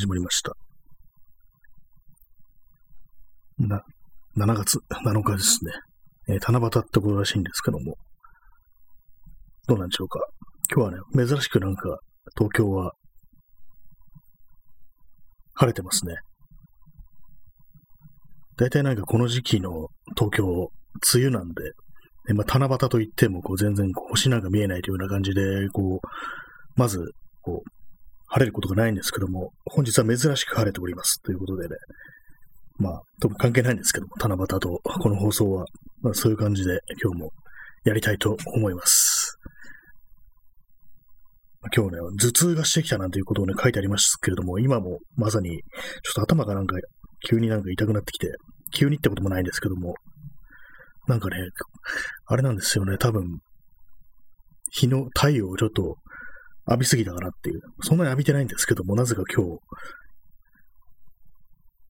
始まりました。な、7月7日ですね。えー、七夕ってことらしいんですけども、どうなんでしょうか。今日はね、珍しくなんか、東京は、晴れてますね。大体なんかこの時期の東京、梅雨なんで、でまあ、七夕といっても、こう全然こう星なんか見えないというような感じで、こう、まず、こう、晴れることがないんですけども、本日は珍しく晴れております。ということでね、まあ、特に関係ないんですけども、七夕とこの放送は、まあ、そういう感じで今日もやりたいと思います。今日ね、頭痛がしてきたなんていうことをね、書いてありますけれども、今もまさに、ちょっと頭がなんか、急になんか痛くなってきて、急にってこともないんですけども、なんかね、あれなんですよね、多分、日の太陽をちょっと浴びすぎたかなっていう。そんなに浴びてないんですけども、なぜか今日、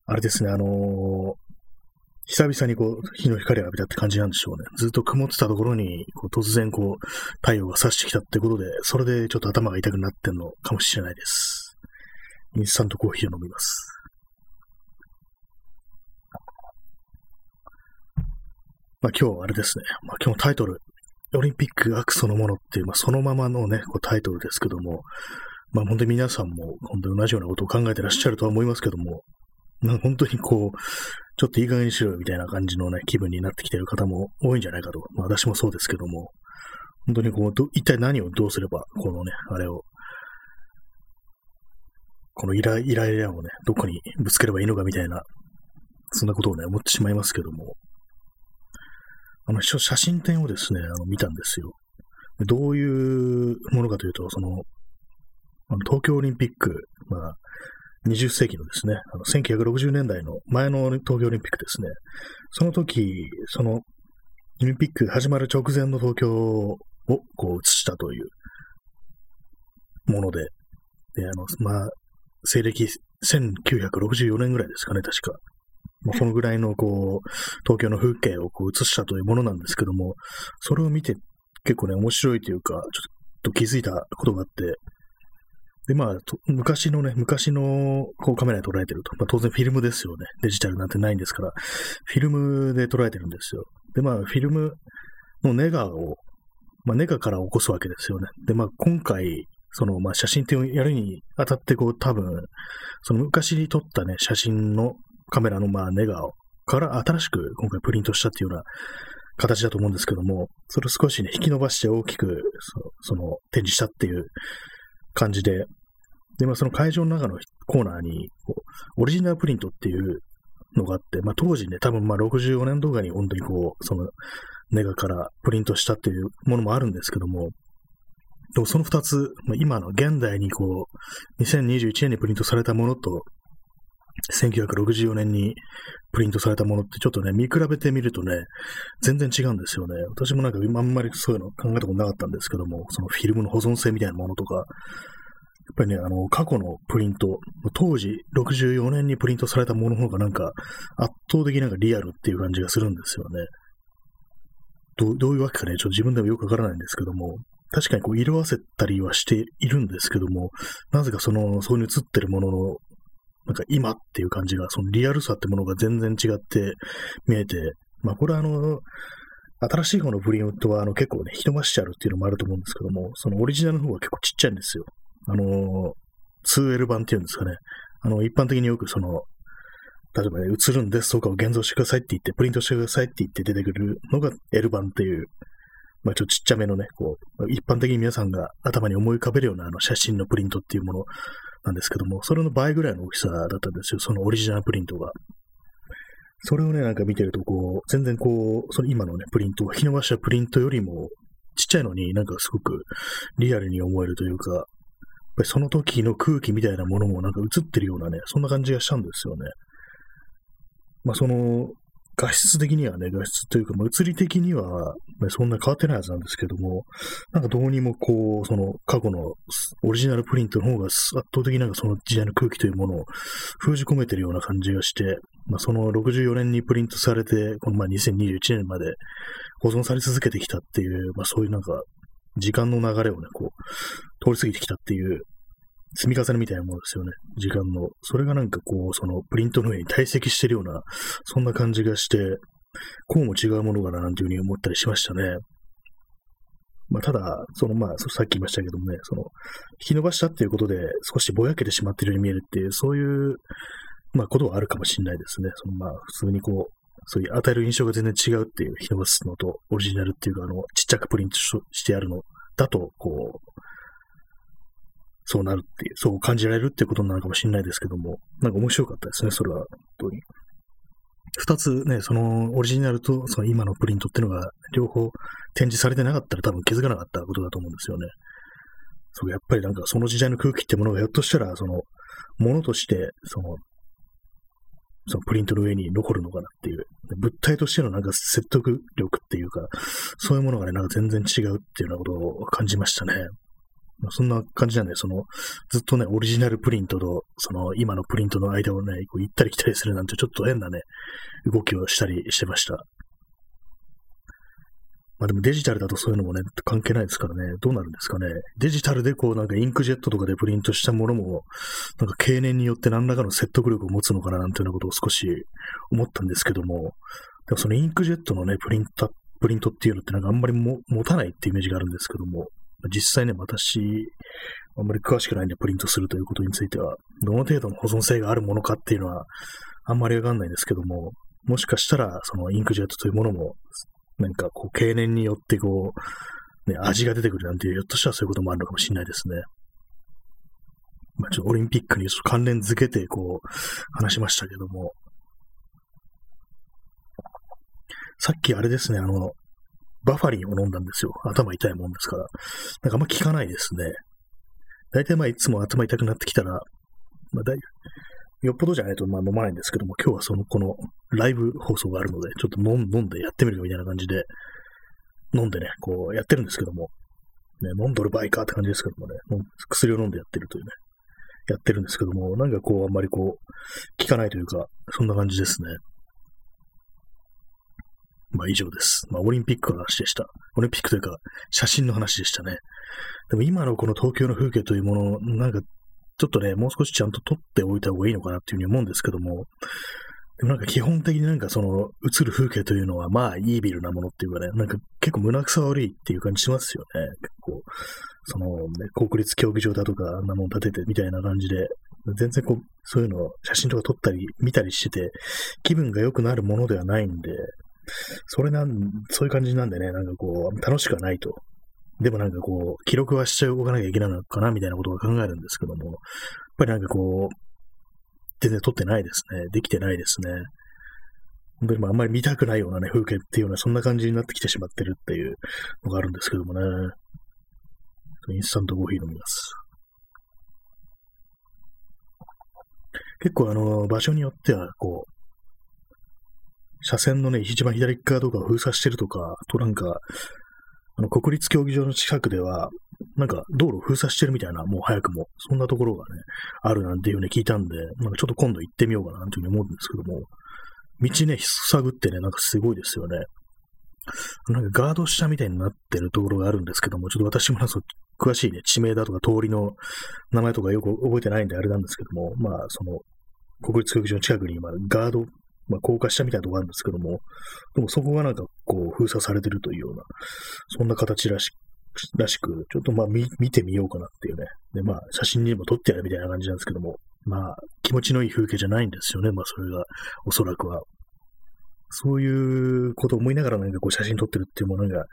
あれですね、あのー、久々にこう、日の光を浴びたって感じなんでしょうね。ずっと曇ってたところに、こう突然こう、太陽が差してきたってことで、それでちょっと頭が痛くなってんのかもしれないです。インスタントコーヒーを飲みます。まあ今日あれですね。まあ今日タイトル、オリンピック悪そのものっていう、まあそのままのね、こうタイトルですけども、まあ本当に皆さんも本当に同じようなことを考えてらっしゃるとは思いますけども、まあ、本当にこう、ちょっといい加減にしろよみたいな感じのね、気分になってきている方も多いんじゃないかと。まあ、私もそうですけども、本当にこう、一体何をどうすれば、このね、あれを、このイライライラをね、どこにぶつければいいのかみたいな、そんなことをね、思ってしまいますけども、あの、写真展をですね、あの、見たんですよ。どういうものかというと、その、あの東京オリンピック、まあ、20世紀のですね、あの1960年代の前の東京オリンピックですね、その時、そのオリンピック始まる直前の東京をこう映したというもので、で、あの、まあ、西暦1964年ぐらいですかね、確か。まあ、そのぐらいの、こう、東京の風景をこう映したというものなんですけども、それを見て結構ね、面白いというか、ちょっと気づいたことがあって、で、まあ、昔のね、昔のこうカメラで捉えてると。まあ、当然フィルムですよね。デジタルなんてないんですから、フィルムで捉えてるんですよ。で、まあ、フィルムのネガを、まあ、ネガから起こすわけですよね。で、まあ、今回、その、まあ、写真展をやるにあたって、こう、多分、その昔に撮ったね、写真のカメラの、まあ、ネガを、から新しく今回プリントしたっていうような形だと思うんですけども、それを少しね、引き伸ばして大きくその展示したっていう感じで、で、まあ、その会場の中のコーナーに、オリジナルプリントっていうのがあって、まあ、当時ね、多分まあ64年動画に本当にこう、そのネガからプリントしたっていうものもあるんですけども、でもその二つ、今の現代にこう、2021年にプリントされたものと、1964年にプリントされたものってちょっとね、見比べてみるとね、全然違うんですよね。私もなんかあんまりそういうの考えたことなかったんですけども、そのフィルムの保存性みたいなものとか、やっぱりね、あの、過去のプリント、当時64年にプリントされたものの方がなんか圧倒的なんかリアルっていう感じがするんですよね。どどういうわけかね、ちょっと自分でもよくわからないんですけども、確かにこう色あせたりはしているんですけども、なぜかその、そこに映ってるものの、なんか今っていう感じが、そのリアルさってものが全然違って見えて、まあこれはあの、新しい方のプリントはあの結構ね、人伸ばしちゃうっていうのもあると思うんですけども、そのオリジナルの方が結構ちっちゃいんですよ。あの、2L 版っていうんですかね。あの、一般的によくその、例えばね、映るんですとかを現像してくださいって言って、プリントしてくださいって言って出てくるのが L 版っていう、まあちょっとちっちゃめのね、こう、一般的に皆さんが頭に思い浮かべるようなあの写真のプリントっていうものなんですけども、それの倍ぐらいの大きさだったんですよ、そのオリジナルプリントが。それをね、なんか見てると、こう、全然こう、その今のね、プリント、日伸ばしたプリントよりも、ちっちゃいのになんかすごくリアルに思えるというか、やっぱりその時の空気みたいなものもなんか映ってるようなね、そんな感じがしたんですよね。まあその、画質的にはね、画質というか、まあ、映り的には、そんな変わってないはずなんですけども、なんかどうにもこう、その過去のオリジナルプリントの方が圧倒的になんかその時代の空気というものを封じ込めてるような感じがして、まあ、その64年にプリントされて、このまあ2021年まで保存され続けてきたっていう、まあそういうなんか時間の流れをね、こう、通り過ぎてきたっていう積み重ねみたいなものですよね。時間の。それがなんかこう、そのプリントの上に堆積してるような、そんな感じがして、こうも違うものかななんていうふうに思ったりしましたね。まあ、ただ、そのまあ、さっき言いましたけどもね、その、引き伸ばしたっていうことで少しぼやけてしまっているように見えるっていう、そういう、まあ、ことはあるかもしれないですね。そのまあ、普通にこう、そういう与える印象が全然違うっていう、引き伸ばすのと、オリジナルっていうか、あの、ちっちゃくプリントしてあるのだと、こう、そうなるっていう、そう感じられるっていうことなのかもしれないですけども、なんか面白かったですね、それは、本当に。二つね、そのオリジナルとその今のプリントっていうのが両方展示されてなかったら多分気づかなかったことだと思うんですよね。そう、やっぱりなんかその時代の空気ってものがひょっとしたら、その、ものとして、その、そのプリントの上に残るのかなっていう、物体としてのなんか説得力っていうか、そういうものがね、なんか全然違うっていうようなことを感じましたね。そんな感じなんで、その、ずっとね、オリジナルプリントと、その、今のプリントの間をね、こう行ったり来たりするなんて、ちょっと変なね、動きをしたりしてました。まあでもデジタルだとそういうのもね、関係ないですからね、どうなるんですかね。デジタルでこうなんかインクジェットとかでプリントしたものも、なんか経年によって何らかの説得力を持つのかななんていうようなことを少し思ったんですけども、でもそのインクジェットのね、プリント、プリントっていうのってなんかあんまりも持たないってイメージがあるんですけども、実際ね、私、あんまり詳しくないんでプリントするということについては、どの程度の保存性があるものかっていうのは、あんまりわかんないですけども、もしかしたら、そのインクジェットというものも、何かこう、経年によってこう、ね、味が出てくるなんていう、ひょっとしたらそういうこともあるのかもしれないですね。まあ、ちょっとオリンピックに関連づけて、こう、話しましたけども、さっきあれですね、あの、バファリンを飲んだんですよ。頭痛いもんですから。なんかあんま効かないですね。大体まあいつも頭痛くなってきたら、まあだい、よっぽどじゃないとまあ飲まないんですけども、今日はその、このライブ放送があるので、ちょっと飲んでやってみるかみたいな感じで、飲んでね、こうやってるんですけども、ね、飲んどる場合かって感じですけどもね、薬を飲んでやってるというね、やってるんですけども、なんかこう、あんまりこう、効かないというか、そんな感じですね。まあ以上です。まあオリンピックの話でした。オリンピックというか写真の話でしたね。でも今のこの東京の風景というもの、なんかちょっとね、もう少しちゃんと撮っておいた方がいいのかなっていうふうに思うんですけども、でもなんか基本的になんかその映る風景というのはまあイービルなものっていうかね、なんか結構胸くさ悪いっていう感じしますよね。結構、そのね、国立競技場だとかあんなもん建ててみたいな感じで、全然こう、そういうのを写真とか撮ったり見たりしてて、気分が良くなるものではないんで、それなん、そういう感じなんでね、なんかこう、楽しくはないと。でもなんかこう、記録はしておかなきゃいけないのかな、みたいなことを考えるんですけども、やっぱりなんかこう、全然撮ってないですね。できてないですね。本当にあんまり見たくないようなね、風景っていうような、そんな感じになってきてしまってるっていうのがあるんですけどもね。インスタントコーヒー飲みます。結構あの、場所によっては、こう、車線のね、一番左側とか封鎖してるとか、となんか、あの、国立競技場の近くでは、なんか道路封鎖してるみたいな、もう早くも、そんなところがね、あるなんていうね、聞いたんで、なんかちょっと今度行ってみようかななんていうふうに思うんですけども、道ね、塞ぐってね、なんかすごいですよね。なんかガード下みたいになってるところがあるんですけども、ちょっと私もなんか詳しいね、地名だとか通りの名前とかよく覚えてないんであれなんですけども、まあ、その、国立競技場の近くに今、ガードまあ、高架下みたいなとこあるんですけども、でもそこがなんかこう封鎖されてるというような、そんな形らしらしく、ちょっとまあ見見てみようかなっていうね。で、まあ写真にも撮ってやるみたいな感じなんですけども、まあ気持ちのいい風景じゃないんですよね。まあそれが、おそらくは。そういうことを思いながらなんかこう写真撮ってるっていうものが、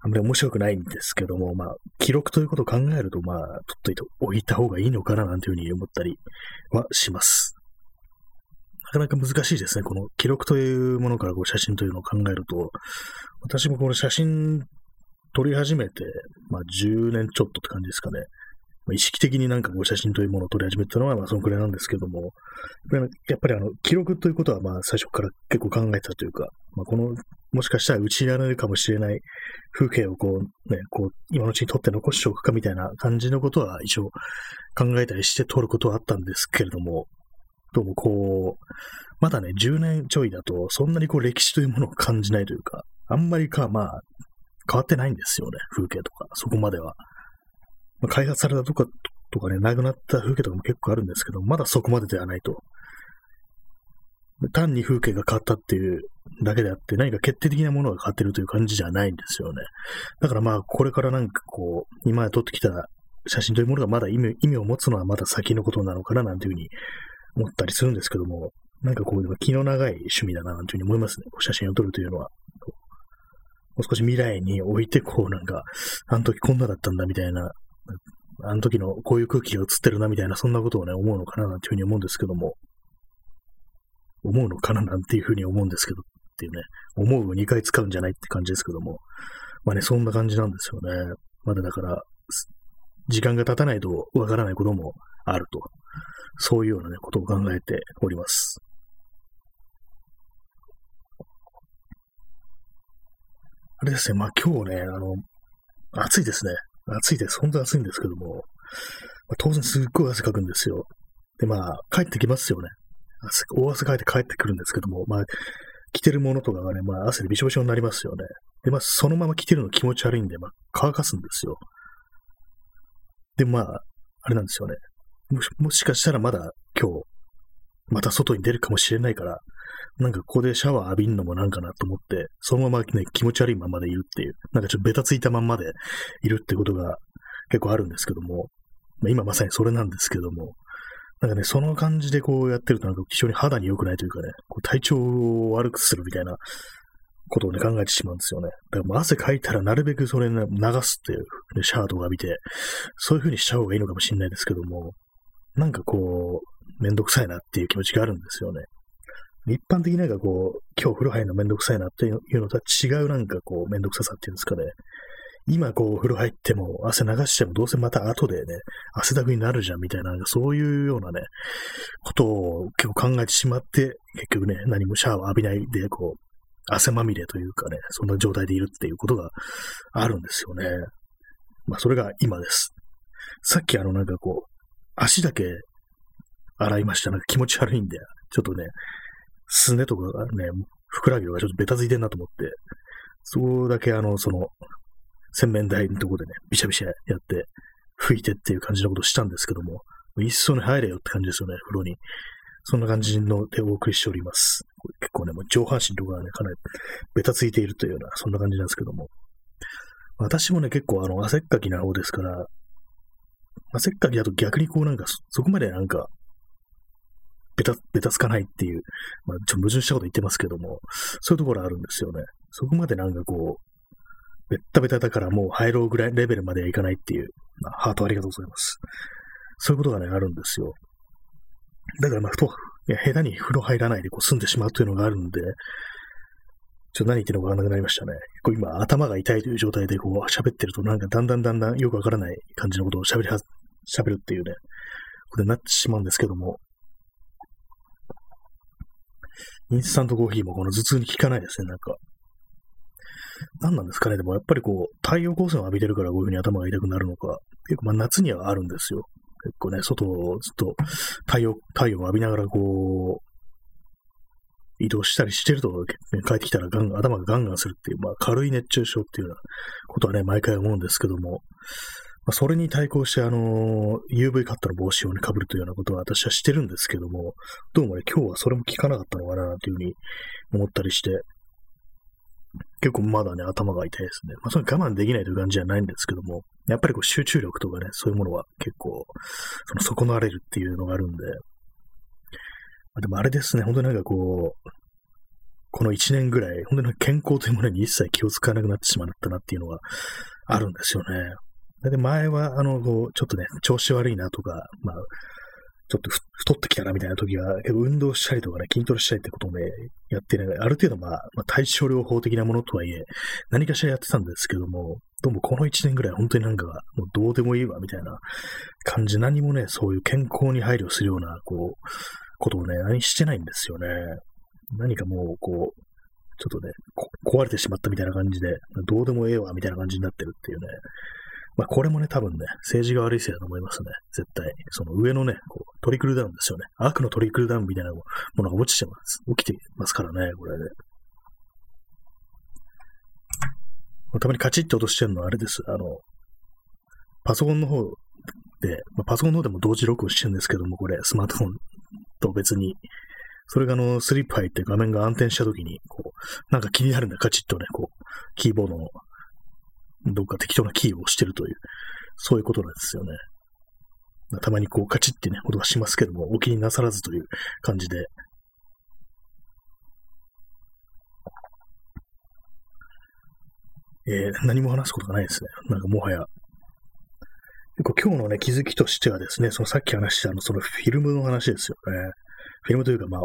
あんまり面白くないんですけども、まあ、記録ということを考えると、まあ、撮っといておいた方がいいのかななんていうふうに思ったりはします。なかなか難しいですね。この記録というものからこう写真というのを考えると、私もこの写真撮り始めて、まあ10年ちょっとって感じですかね。まあ、意識的になんかこう写真というものを撮り始めたのはまあそのくらいなんですけども、やっぱりあの記録ということはまあ最初から結構考えたというか、まあ、このもしかしたら打ちられるかもしれない風景をこうね、こう今のうちに撮って残しておくかみたいな感じのことは一応考えたりして撮ることはあったんですけれども、どうもこう、まだね、10年ちょいだと、そんなにこう歴史というものを感じないというか、あんまりか、まあ、変わってないんですよね、風景とか、そこまでは。まあ、開発されたとか、とかね、なくなった風景とかも結構あるんですけど、まだそこまでではないと。単に風景が変わったっていうだけであって、何か決定的なものが変わってるという感じじゃないんですよね。だからまあ、これからなんかこう、今まで撮ってきた写真というものがまだ意味意味を持つのはまだ先のことなのかななんていうふうに思ったりするんですけども、なんかこう、気の長い趣味だななんていうふうに思いますね。写真を撮るというのは。もう少し未来に置いて、こうなんか、あの時こんなだったんだみたいな、あの時のこういう空気が映ってるなみたいな、そんなことをね、思うのかななんていうふうに思うんですけども、思うのかななんていうふうに思うんですけど、っていうね、思うを2回使うんじゃないって感じですけども、まあね、そんな感じなんですよね。まだだから、時間が経たないとわからないこともあると。そういうようなね、ことを考えております。あれですね、まあ今日ね、あの、暑いですね。暑いです。本当に暑いんですけども、まあ、当然すっごい汗かくんですよ。で、まあ、帰ってきますよね。汗大汗かいて帰ってくるんですけども、まあ、着てるものとかがね、まあ、汗でびしょびしょになりますよね。で、まあ、そのまま着てるの気持ち悪いんで、まあ、乾かすんですよ。で、まあ、あれなんですよね。もしもしかしたらまだ今日、また外に出るかもしれないから、なんかここでシャワー浴びんのもなんかなと思って、そのままね、気持ち悪いままでいるっていう、なんかちょっとベタついたまんまでいるってことが結構あるんですけども、まあ、今まさにそれなんですけども、なんかね、その感じでこうやってるとなんか非常に肌に良くないというかね、こう体調を悪くするみたいなことをね、考えてしまうんですよね。だからもう汗かいたらなるべくそれ、流すっていう、ね、シャワーとか浴びて、そういう風にしちゃう方がいいのかもしれないですけども、なんかこう、めんどくさいなっていう気持ちがあるんですよね。一般的になんかこう、今日風呂入るのめんどくさいなっていうのとは違うなんかこう、めんどくささっていうんですかね。今こう、風呂入っても汗流してもどうせまた後でね、汗だくになるじゃんみたいな、なんかそういうようなね、ことを結構考えてしまって、結局ね、何もシャワー浴びないで、こう、汗まみれというかね、そんな状態でいるっていうことがあるんですよね。まあ、それが今です。さっきあの、なんかこう、足だけ洗いました。なんか気持ち悪いんで、ちょっとね、すねとかがね、ふくらはぎがちょっとベタついてんなと思って、そこだけあの、その、洗面台のとこでね、びしゃびしゃやって、拭いてっていう感じのことをしたんですけども、一層に入れよって感じですよね、風呂に。そんな感じの手をお送りしております。これ結構ね、もう上半身とかがね、かなりベタついているというような、そんな感じなんですけども。私もね、結構あの、汗っかきな方ですから、汗っかきだと逆にこうなんか、そこまでなんか、ベタ、ベタつかないっていう、まあ、ちょっと矛盾したこと言ってますけども、そういうところあるんですよね。そこまでなんかこう、ベッタベタだからもう入ろうぐらいレベルまではいかないっていう、まあ、ハートありがとうございます。そういうことがね、あるんですよ。だからまあ、ふと、いや、下手に風呂入らないでこう済んでしまうというのがあるんで、ちょっと何言ってるのかわからなくなりましたね。こう今、頭が痛いという状態でこう喋ってると、なんかだんだんだんだんよくわからない感じのことを喋りは、喋るっていうね、ことになってしまうんですけども、インスタントコーヒーもこの頭痛に効かないですね、なんか。何なんですかねでもやっぱりこう、太陽光線を浴びてるからこういう風に頭が痛くなるのか、結構まあ夏にはあるんですよ。結構ね、外をずっと太陽、太陽を浴びながらこう、移動したりしてると、帰ってきたらガン頭がガンガンするっていう、まあ軽い熱中症っていうようなことはね、毎回思うんですけども、まあ、それに対抗して、あの、UV カットの帽子をね、被るというようなことは私はしてるんですけども、どうもね、今日はそれも効かなかったのかな、というふうに思ったりして、結構まだね、頭が痛いですね。まあ、それ我慢できないという感じじゃないんですけども、やっぱりこう集中力とかね、そういうものは結構、その損なわれるっていうのがあるんで、まあ、でもあれですね、本当になんかこう、この1年ぐらい、本当に健康というものに一切気を使わなくなってしまったなっていうのがあるんですよね。で、前は、あの、こう、ちょっとね、調子悪いなとか、まあ、ちょっと太ってきたなみたいな時は、運動したりとかね、筋トレしたりってことをね、やってね、ある程度まあ、まあ、対症療法的なものとはいえ、何かしらやってたんですけども、どうもこの1年ぐらい本当になんか、もうどうでもいいわ、みたいな感じ、何もね、そういう健康に配慮するような、こう、ことをね、何してないんですよね。何かもう、こう、ちょっとね、壊れてしまったみたいな感じで、どうでもええわ、みたいな感じになってるっていうね、まあ、これもね、多分ね、政治が悪いせいだと思いますね。絶対。その上のね、こうトリクルダウンですよね。悪のトリクルダウンみたいなものが落ちてます。起きてますからね、これで。たまにカチッと落としてるのはあれです。あの、パソコンの方で、まあ、パソコンの方でも同時録音してるんですけども、これ、スマートフォンと別に、それがあの、スリップ入って画面が暗転した時に、こう、なんか気になるんだ、カチッとね、こう、キーボードの、どっか適当なキーを押してるという、そういうことなんですよね。たまにこう、カチッってね、音がしますけども、お気になさらずという感じで、えー、何も話すことがないですね。なんかもはや。結構今日のね、気づきとしてはですね、そのさっき話したあの、そのフィルムの話ですよね。フィルムというか、まあ、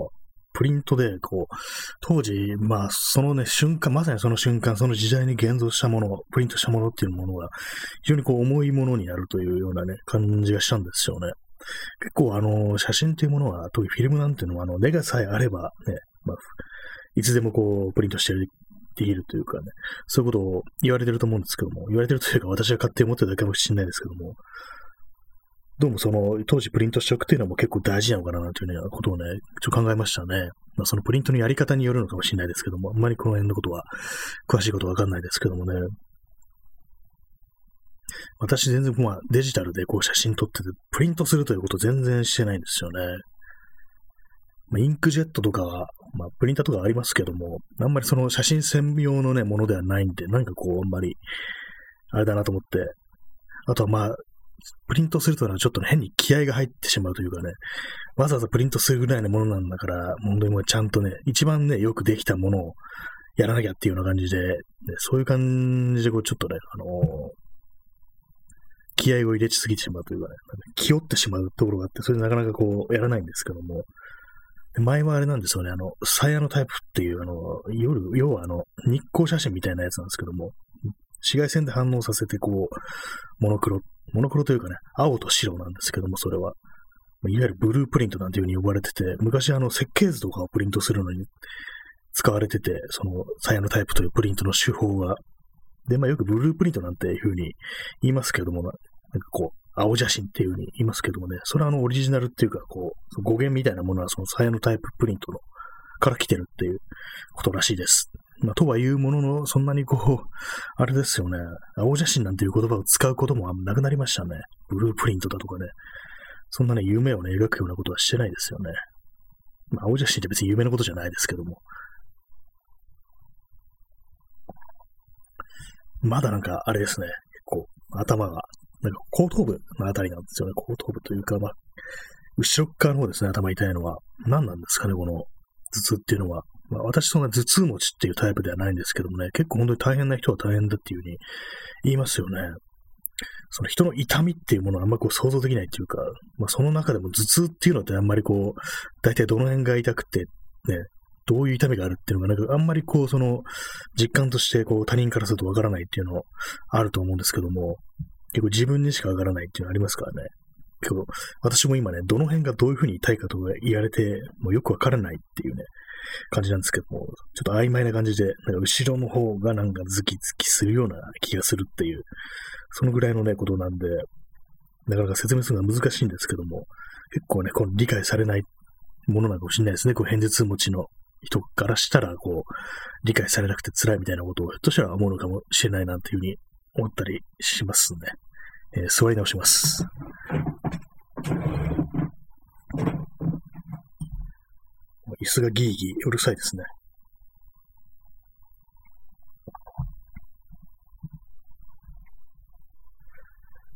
プリントで、こう、当時、まあ、そのね、瞬間、まさにその瞬間、その時代に現像したもの、プリントしたものっていうものが、非常にこう、重いものになるというようなね、感じがしたんですよね。結構、あの、写真っていうものは、特にフィルムなんていうのは、あの、ネガさえあれば、ね、まあ、いつでもこう、プリントしてできるというかね、そういうことを言われてると思うんですけども、言われてるというか私が勝手に思ってるだけかもしれないですけども、どうもその、当時プリントしておくっていうのも結構大事なのかなというようなことをね、ちょ考えましたね。まあ、そのプリントのやり方によるのかもしれないですけども、あんまりこの辺のことは、詳しいことわかんないですけどもね。私全然まあデジタルでこう写真撮ってて、プリントするということ全然してないんですよね。まあ、インクジェットとかは、まあ、プリンターとかありますけども、あんまりその写真専用のね、ものではないんで、なんかこう、あんまり、あれだなと思って、あとはまあ、プリントするというのはちょっと、変に気合が入ってしまうというかね、わざわざプリントするぐらいのものなんだから、本当にもうちゃんとね、一番ね、よくできたものをやらなきゃっていうような感じで、ね、そういう感じでこうちょっとね、あのー、気合を入れすぎてしまうというかね、気負ってしまうところがあって、それでなかなかこう、やらないんですけども、前はあれなんですよね、あの、サイヤのタイプっていう、あの、夜、要はあの、日光写真みたいなやつなんですけども、紫外線で反応させて、こう、モノクロっ、モノクロというかね、青と白なんですけども、それは。いわゆるブループリントなんていう風に呼ばれてて、昔あの設計図とかをプリントするのに使われてて、そのサヤのタイプというプリントの手法が。で、まあよくブループリントなんていう風に言いますけども、なんかこう、青写真っていう風に言いますけどもね、それはあのオリジナルっていうか、こう、語源みたいなものはその鞘のタイププリントのから来てるっていうことらしいです。まあ、とはいうものの、そんなにこう、あれですよね、青写真なんていう言葉を使うこともなくなりましたね。ブループリントだとかね、そんなね、夢をね、描くようなことはしてないですよね。まあ、青写真って別に有名なことじゃないですけども。まだなんか、あれですね、結構、頭がなんか後頭部のあたりなんですよね。後頭部というか、まあ、後ろ側の方ですね、頭痛いのは。何なんですかね、この頭痛っていうのは。まあ、私そんな頭痛持ちっていうタイプではないんですけどもね、結構本当に大変な人は大変だっていうふうに言いますよね。その人の痛みっていうものはあんまこう想像できないっていうか、まあその中でも頭痛っていうのってあんまりこう、大体どの辺が痛くて、ね、どういう痛みがあるっていうのが、なんかあんまりこう、その、実感としてこう他人からするとわからないっていうのあると思うんですけども、結構自分にしか上がらないっていうのありますからね。結構、私も今ね、どの辺がどういう風に痛いかとか言われて、もうよくわからないっていうね、感じなんですけども、ちょっと曖昧な感じで、なんか後ろの方がなんかズキズキするような気がするっていう、そのぐらいのね、ことなんで、なかなか説明するのは難しいんですけども、結構ね、この理解されないものなのかもしれないですね。こう、偏頭痛持ちの人からしたら、こう、理解されなくて辛いみたいなことを、ひょっとしたら思うのかもしれないなっていうふうに思ったりしますね。えー、座り直します。椅子がギーギーうるさいですね。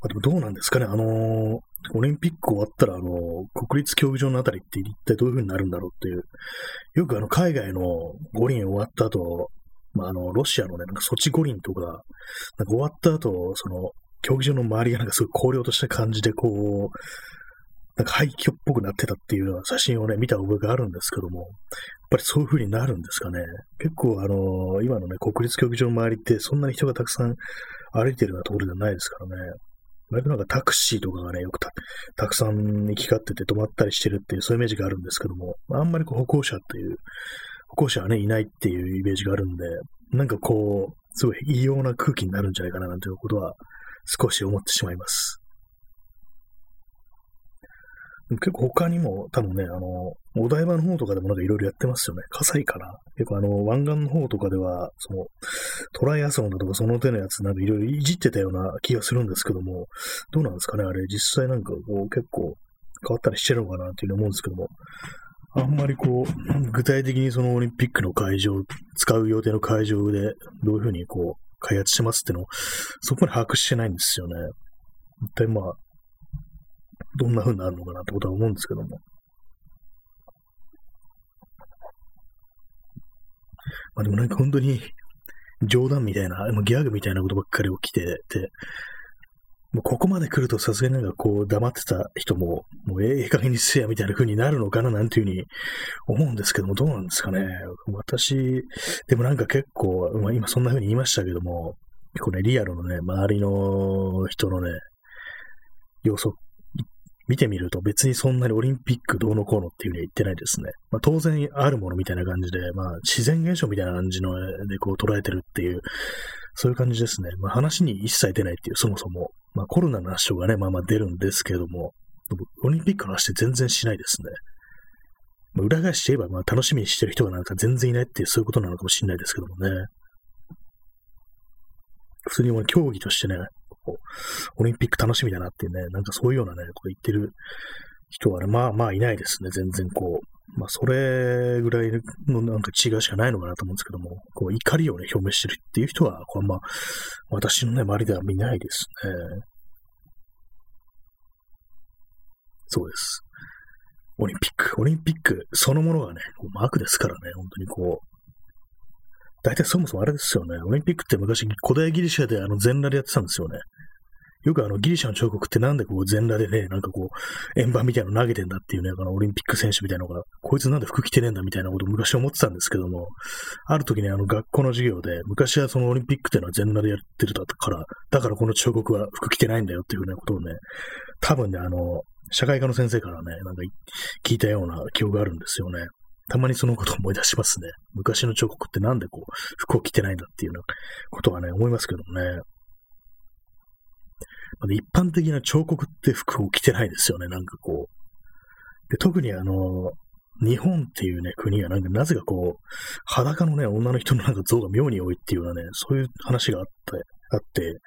あでもどうなんですかね、あのー、オリンピック終わったら、あのー、国立競技場のあたりって一体どういう風になるんだろうっていう、よくあの、海外の五輪終わった後、まあ、あの、ロシアのね、なんかソチ五輪とか、なんか終わった後、その、競技場の周りがなんかすごい荒涼とした感じで、こう、なんか廃墟っぽくなってたっていうような写真をね、見た覚えがあるんですけども、やっぱりそういう風になるんですかね。結構あのー、今のね、国立競技場の周りってそんなに人がたくさん歩いてるようなところじゃないですからね。割となんかタクシーとかがね、よくたたくさん行き交ってて止まったりしてるっていう、そういうイメージがあるんですけども、あんまりこう歩行者っていう、歩行者はね、いないっていうイメージがあるんで、なんかこう、すごい異様な空気になるんじゃないかななんていうことは少し思ってしまいます。結構他にも多分ね、あの、お台場の方とかでもなんかいろいろやってますよね。火災かな。結構あの、湾岸の方とかでは、その、トライアスロンだとかその手のやつなんかいろいろいじってたような気がするんですけども、どうなんですかねあれ、実際なんかこう結構変わったりしてるのかなっていうふうに思うんですけども、あんまりこう、具体的にそのオリンピックの会場、使う予定の会場でどういうふうにこう、開発してますっていうのを、そこまで把握してないんですよね。一体まあ、どんな風になるのかなってことは思うんですけども。まあでもなんか本当に冗談みたいな、ギャグみたいなことばっかり起きてて、もうここまで来るとさすがになんかこう黙ってた人も、もうええ加減にせやみたいな風になるのかななんていうふうに思うんですけども、どうなんですかね。私、でもなんか結構、まあ、今そんな風に言いましたけども、結構ね、リアルのね、周りの人のね、様子を見てみると別にそんなにオリンピックどうのこうのっていうふうには言ってないですね。まあ、当然あるものみたいな感じで、まあ自然現象みたいな感じのでこう捉えてるっていう、そういう感じですね。まあ話に一切出ないっていう、そもそも。まあコロナの発症がね、まあまあ出るんですけれども、オリンピックの話って全然しないですね。まあ、裏返して言えば、まあ楽しみにしてる人がなんか全然いないっていう、そういうことなのかもしれないですけどもね。普通にも競技としてね、オリンピック楽しみだなっていうね、なんかそういうようなね、こう言ってる人はね、まあまあいないですね、全然こう。まあそれぐらいのなんか違いしかないのかなと思うんですけども、こう怒りをね、表明してるっていう人は、これまあ、私のね、周りでは見ないですね。そうです。オリンピック、オリンピックそのものがね、マークですからね、本当にこう、大体そもそもあれですよね。オリンピックって昔古代ギリシャであの全裸でやってたんですよね。よくあのギリシャの彫刻ってなんでこう全裸でね、なんかこう、円盤みたいなの投げてんだっていうね、あのオリンピック選手みたいなのが、こいつなんで服着てねえんだみたいなことを昔思ってたんですけども、ある時にあの学校の授業で、昔はそのオリンピックっていうのは全裸でやってるだから、だからこの彫刻は服着てないんだよっていうふうなことをね、多分ね、あの、社会科の先生からね、なんか聞いたような記憶があるんですよね。たまにそのことを思い出しますね。昔の彫刻ってなんでこう、服を着てないんだっていうようなことはね、思いますけどもね。まあ、一般的な彫刻って服を着てないですよね、なんかこう。で特にあの、日本っていうね、国はなんかなぜかこう、裸のね、女の人のなんか像が妙に多いっていうようなね、そういう話があって、あって、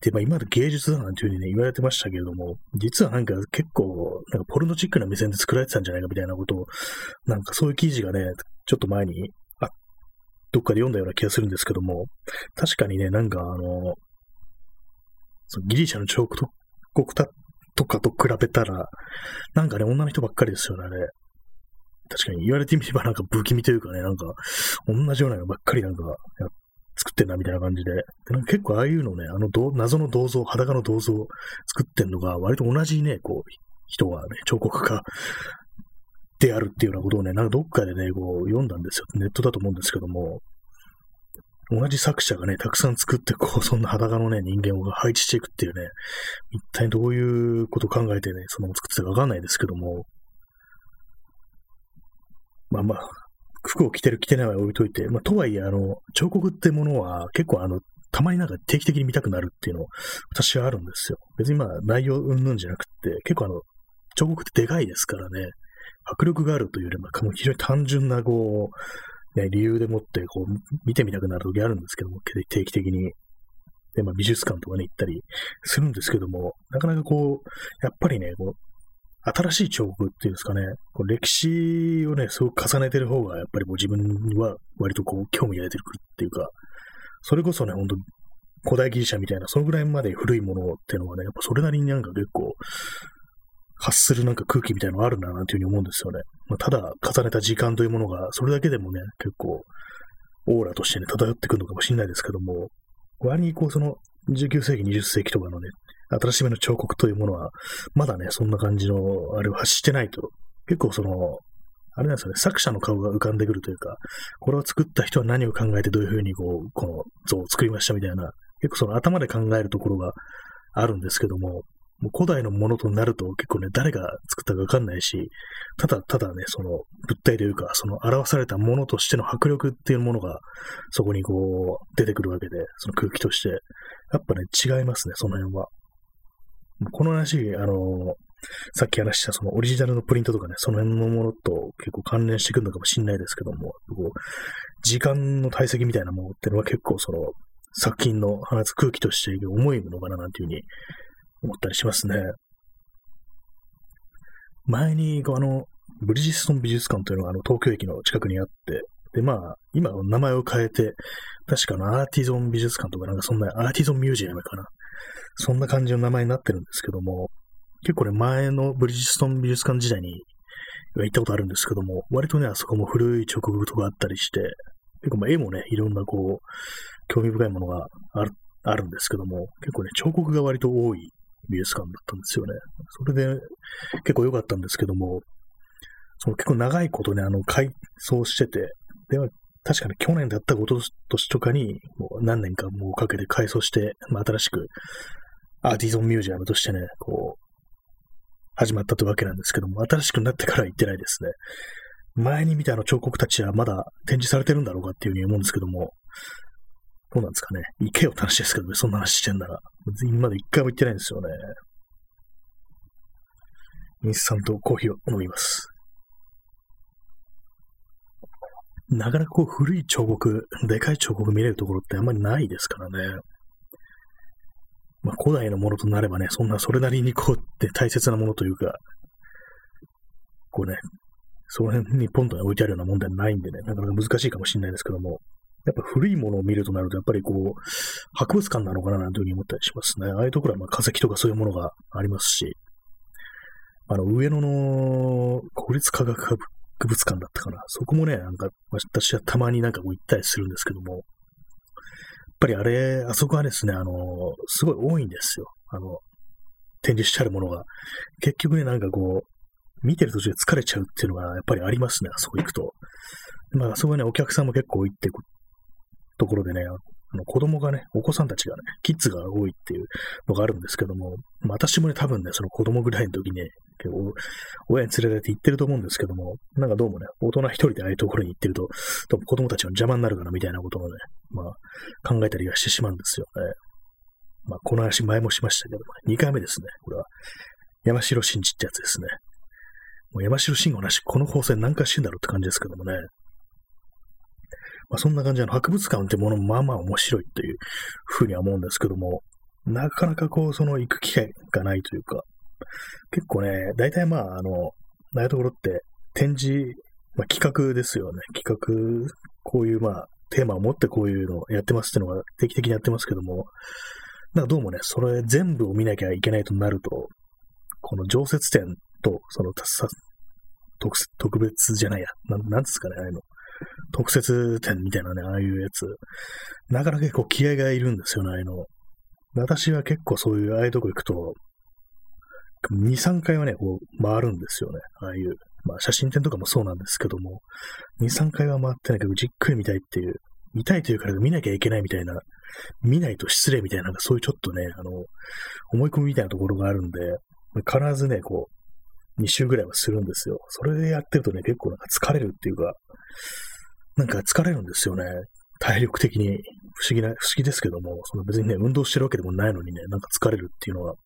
で、まあ今まで芸術だなんていうふうにね、言われてましたけれども、実はなんか結構、なんかポルノチックな目線で作られてたんじゃないかみたいなことを、なんかそういう記事がね、ちょっと前に、あ、どっかで読んだような気がするんですけども、確かにね、なんかあの、そのギリシャの彫刻とかと比べたら、なんかね、女の人ばっかりですよね、あれ。確かに言われてみればなんか不気味というかね、なんか同じようなのばっかりなんかやっ作ってんなみたいな感じで。で結構ああいうのね、あの謎の銅像、裸の銅像作ってんのが割と同じね、こう、人がね、彫刻家であるっていうようなことをね、なんかどっかでね、こう読んだんですよ。ネットだと思うんですけども、同じ作者がね、たくさん作って、こう、そんな裸のね、人間を配置していくっていうね、一体どういうこと考えてね、その作ってたかわかんないですけども、まあまあ、服を着てる着てないは置いといて、まあ、とはいえ、あの、彫刻ってものは結構あの、たまになんか定期的に見たくなるっていうの、私はあるんですよ。別にまあ内容うんぬんじゃなくて、結構あの、彫刻ってでかいですからね、迫力があるというよりも、非常に単純なこう、ね、理由でもって、こう、見てみたくなる時あるんですけども、定期的に。で、まあ美術館とかね、行ったりするんですけども、なかなかこう、やっぱりね、こう、新しい彫刻っていうんですかね、こう歴史をね、すごく重ねてる方が、やっぱりもう自分には割とこう、興味が出てくるっていうか、それこそね、ほんと、古代ギリシャみたいな、そのぐらいまで古いものっていうのはね、やっぱそれなりになんか結構、発するなんか空気みたいなのがあるな、なんていうふうに思うんですよね。まあ、ただ、重ねた時間というものが、それだけでもね、結構、オーラとしてね、漂ってくるのかもしれないですけども、割にこう、その、19世紀、20世紀とかのね、新しめの彫刻というものは、まだね、そんな感じの、あれを発してないと、結構その、あれなんですよね、作者の顔が浮かんでくるというか、これを作った人は何を考えてどういうふうにこう、この像を作りましたみたいな、結構その頭で考えるところがあるんですけども、もう古代のものとなると結構ね、誰が作ったかわかんないし、ただただね、その物体というか、その表されたものとしての迫力っていうものが、そこにこう、出てくるわけで、その空気として。やっぱね、違いますね、その辺は。この話、あの、さっき話したそのオリジナルのプリントとかね、その辺のものと結構関連してくるのかもしれないですけども、こう時間の体積みたいなものっていうのは結構その作品の放つ空気として重いのかななんていうふうに思ったりしますね。前に、あの、ブリヂストン美術館というのがあの東京駅の近くにあって、で、まあ、今名前を変えて、確かのアーティゾン美術館とかなんかそんな、アーティゾンミュージアムかな。そんな感じの名前になってるんですけども、結構ね、前のブリヂストン美術館時代に行ったことあるんですけども、割とね、あそこも古い彫刻とかあったりして、結構まあ絵もね、いろんなこう、興味深いものがあるあるんですけども、結構ね、彫刻が割と多い美術館だったんですよね。それで結構良かったんですけども、その結構長いことね、あの、改装してて、では、確かに去年だったこと年とかに、もう何年かもうかけて改装して、まあ、新しくアーティゾンミュージアムとしてね、こう、始まったというわけなんですけども、新しくなってから行ってないですね。前に見たあの彫刻たちはまだ展示されてるんだろうかっていうふうに思うんですけども、どうなんですかね。行けよって話ですけどね、そんな話してんなら。今まで一回も行ってないんですよね。インスタントコーヒーを飲みます。なかなかこう古い彫刻、でかい彫刻見れるところってあんまりないですからね。まあ、古代のものとなればね、そんなそれなりにこうって大切なものというか、こうね、その辺にポンと、置いてあるようなもんではないんでね、なかなか難しいかもしれないですけども、やっぱ古いものを見るとなると、やっぱりこう、博物館なのかななんていうふうに思ったりしますね。ああいうところはまあ化石とかそういうものがありますし、あの、上野の国立科学博物館だったかな。そこもね、なんか、私はたまになんかこう行ったりするんですけども、やっぱりあれ、あそこはですね、あの、すごい多いんですよ。あの、展示してあるものが。結局ね、なんかこう、見てる途中で疲れちゃうっていうのがやっぱりありますね、あそこ行くと。まあ、そこはね、お客さんも結構行ってくところでね、あの子供がね、お子さんたちがね、キッズが多いっていうのがあるんですけども、まあ、私もね、多分ね、その子供ぐらいの時に、ね、結構、親に連れられて行ってると思うんですけども、なんかどうもね、大人一人でああいうところに行ってると、多分子供たちの邪魔になるかなみたいなことをね、まあ、考えたりはしてしまうんですよね。まあ、この話前もしましたけども、2回目ですね。これは、山城真治ってやつですね。もう山城真の話、この放送何回してんだろうって感じですけどもね。まあ、そんな感じで、博物館ってものもまあまあ面白いというふうには思うんですけども、なかなかこう、その行く機会がないというか、結構ね、大体まあ、あの、ああいところって展示、まあ、企画ですよね。企画、こういうまあ、テーマを持ってこういうのをやってますっていうのが定期的にやってますけども、なんかどうもね、それ全部を見なきゃいけないとなると、この常設展と、その特別じゃないや、ななんですかね、あの。特設展みたいなね、ああいうやつ。なかなか結構気合がいるんですよね、ああいうの。私は結構そういう、ああいうとこ行くと、2、3回はね、こう、回るんですよね。ああいう、まあ、写真展とかもそうなんですけども、2、3回は回ってないけど、じっくり見たいっていう、見たいというから見なきゃいけないみたいな、見ないと失礼みたいな、なんかそういうちょっとね、あの、思い込みみたいなところがあるんで、必ずね、こう、2週ぐらいはするんですよ。それでやってるとね、結構なんか疲れるっていうか、なんか疲れるんですよね。体力的に不思議な、不思議ですけども、その別にね、運動してるわけでもないのにね、なんか疲れるっていうのは、やっ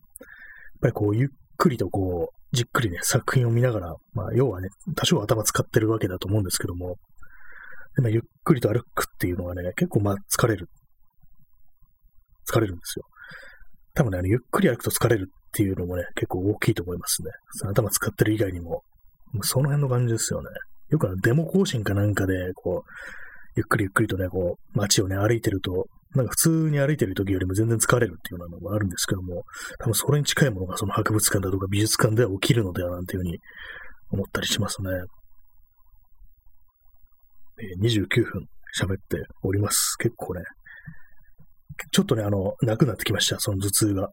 ぱりこう、ゆっくりとこう、じっくりね、作品を見ながら、まあ、要はね、多少頭使ってるわけだと思うんですけども、でまあ、ゆっくりと歩くっていうのがね、結構まあ疲れる。疲れるんですよ。多分ね、あのゆっくり歩くと疲れるっていうのもね、結構大きいと思いますね。頭使ってる以外にも。その辺の感じですよね。よくあのデモ行進かなんかで、こう、ゆっくりゆっくりとね、こう、街をね、歩いてると、なんか普通に歩いてる時よりも全然疲れるっていうようなのがあるんですけども、多分それに近いものがその博物館だとか美術館では起きるのではなんていうふうに思ったりしますね。えー、29分喋っております。結構ね、ちょっとね、あの、なくなってきました、その頭痛が。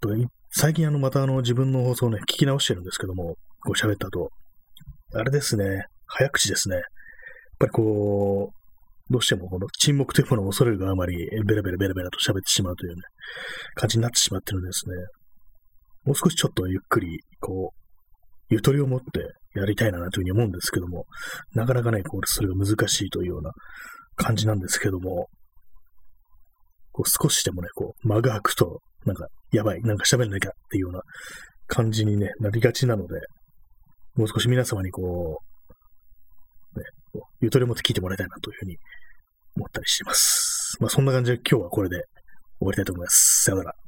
と最近あの、またあの、自分の放送ね、聞き直してるんですけども、こう喋った後、あれですね、早口ですね。やっぱりこう、どうしてもこの沈黙というものを恐れるがあまり、ベラベラベラベラと喋ってしまうというね、感じになってしまってるんですね。もう少しちょっとゆっくり、こう、ゆとりを持ってやりたいなというふうに思うんですけども、なかなかね、こう、それが難しいというような感じなんですけども、こう少しでもね、こう、間が空くと、なんか、やばい、なんか喋んなきゃっていうような感じにね、なりがちなので、もう少し皆様にこう、ね、こうゆとりを持って聞いてもらいたいなというふうに思ったりしています。まあそんな感じで今日はこれで終わりたいと思います。さよなら。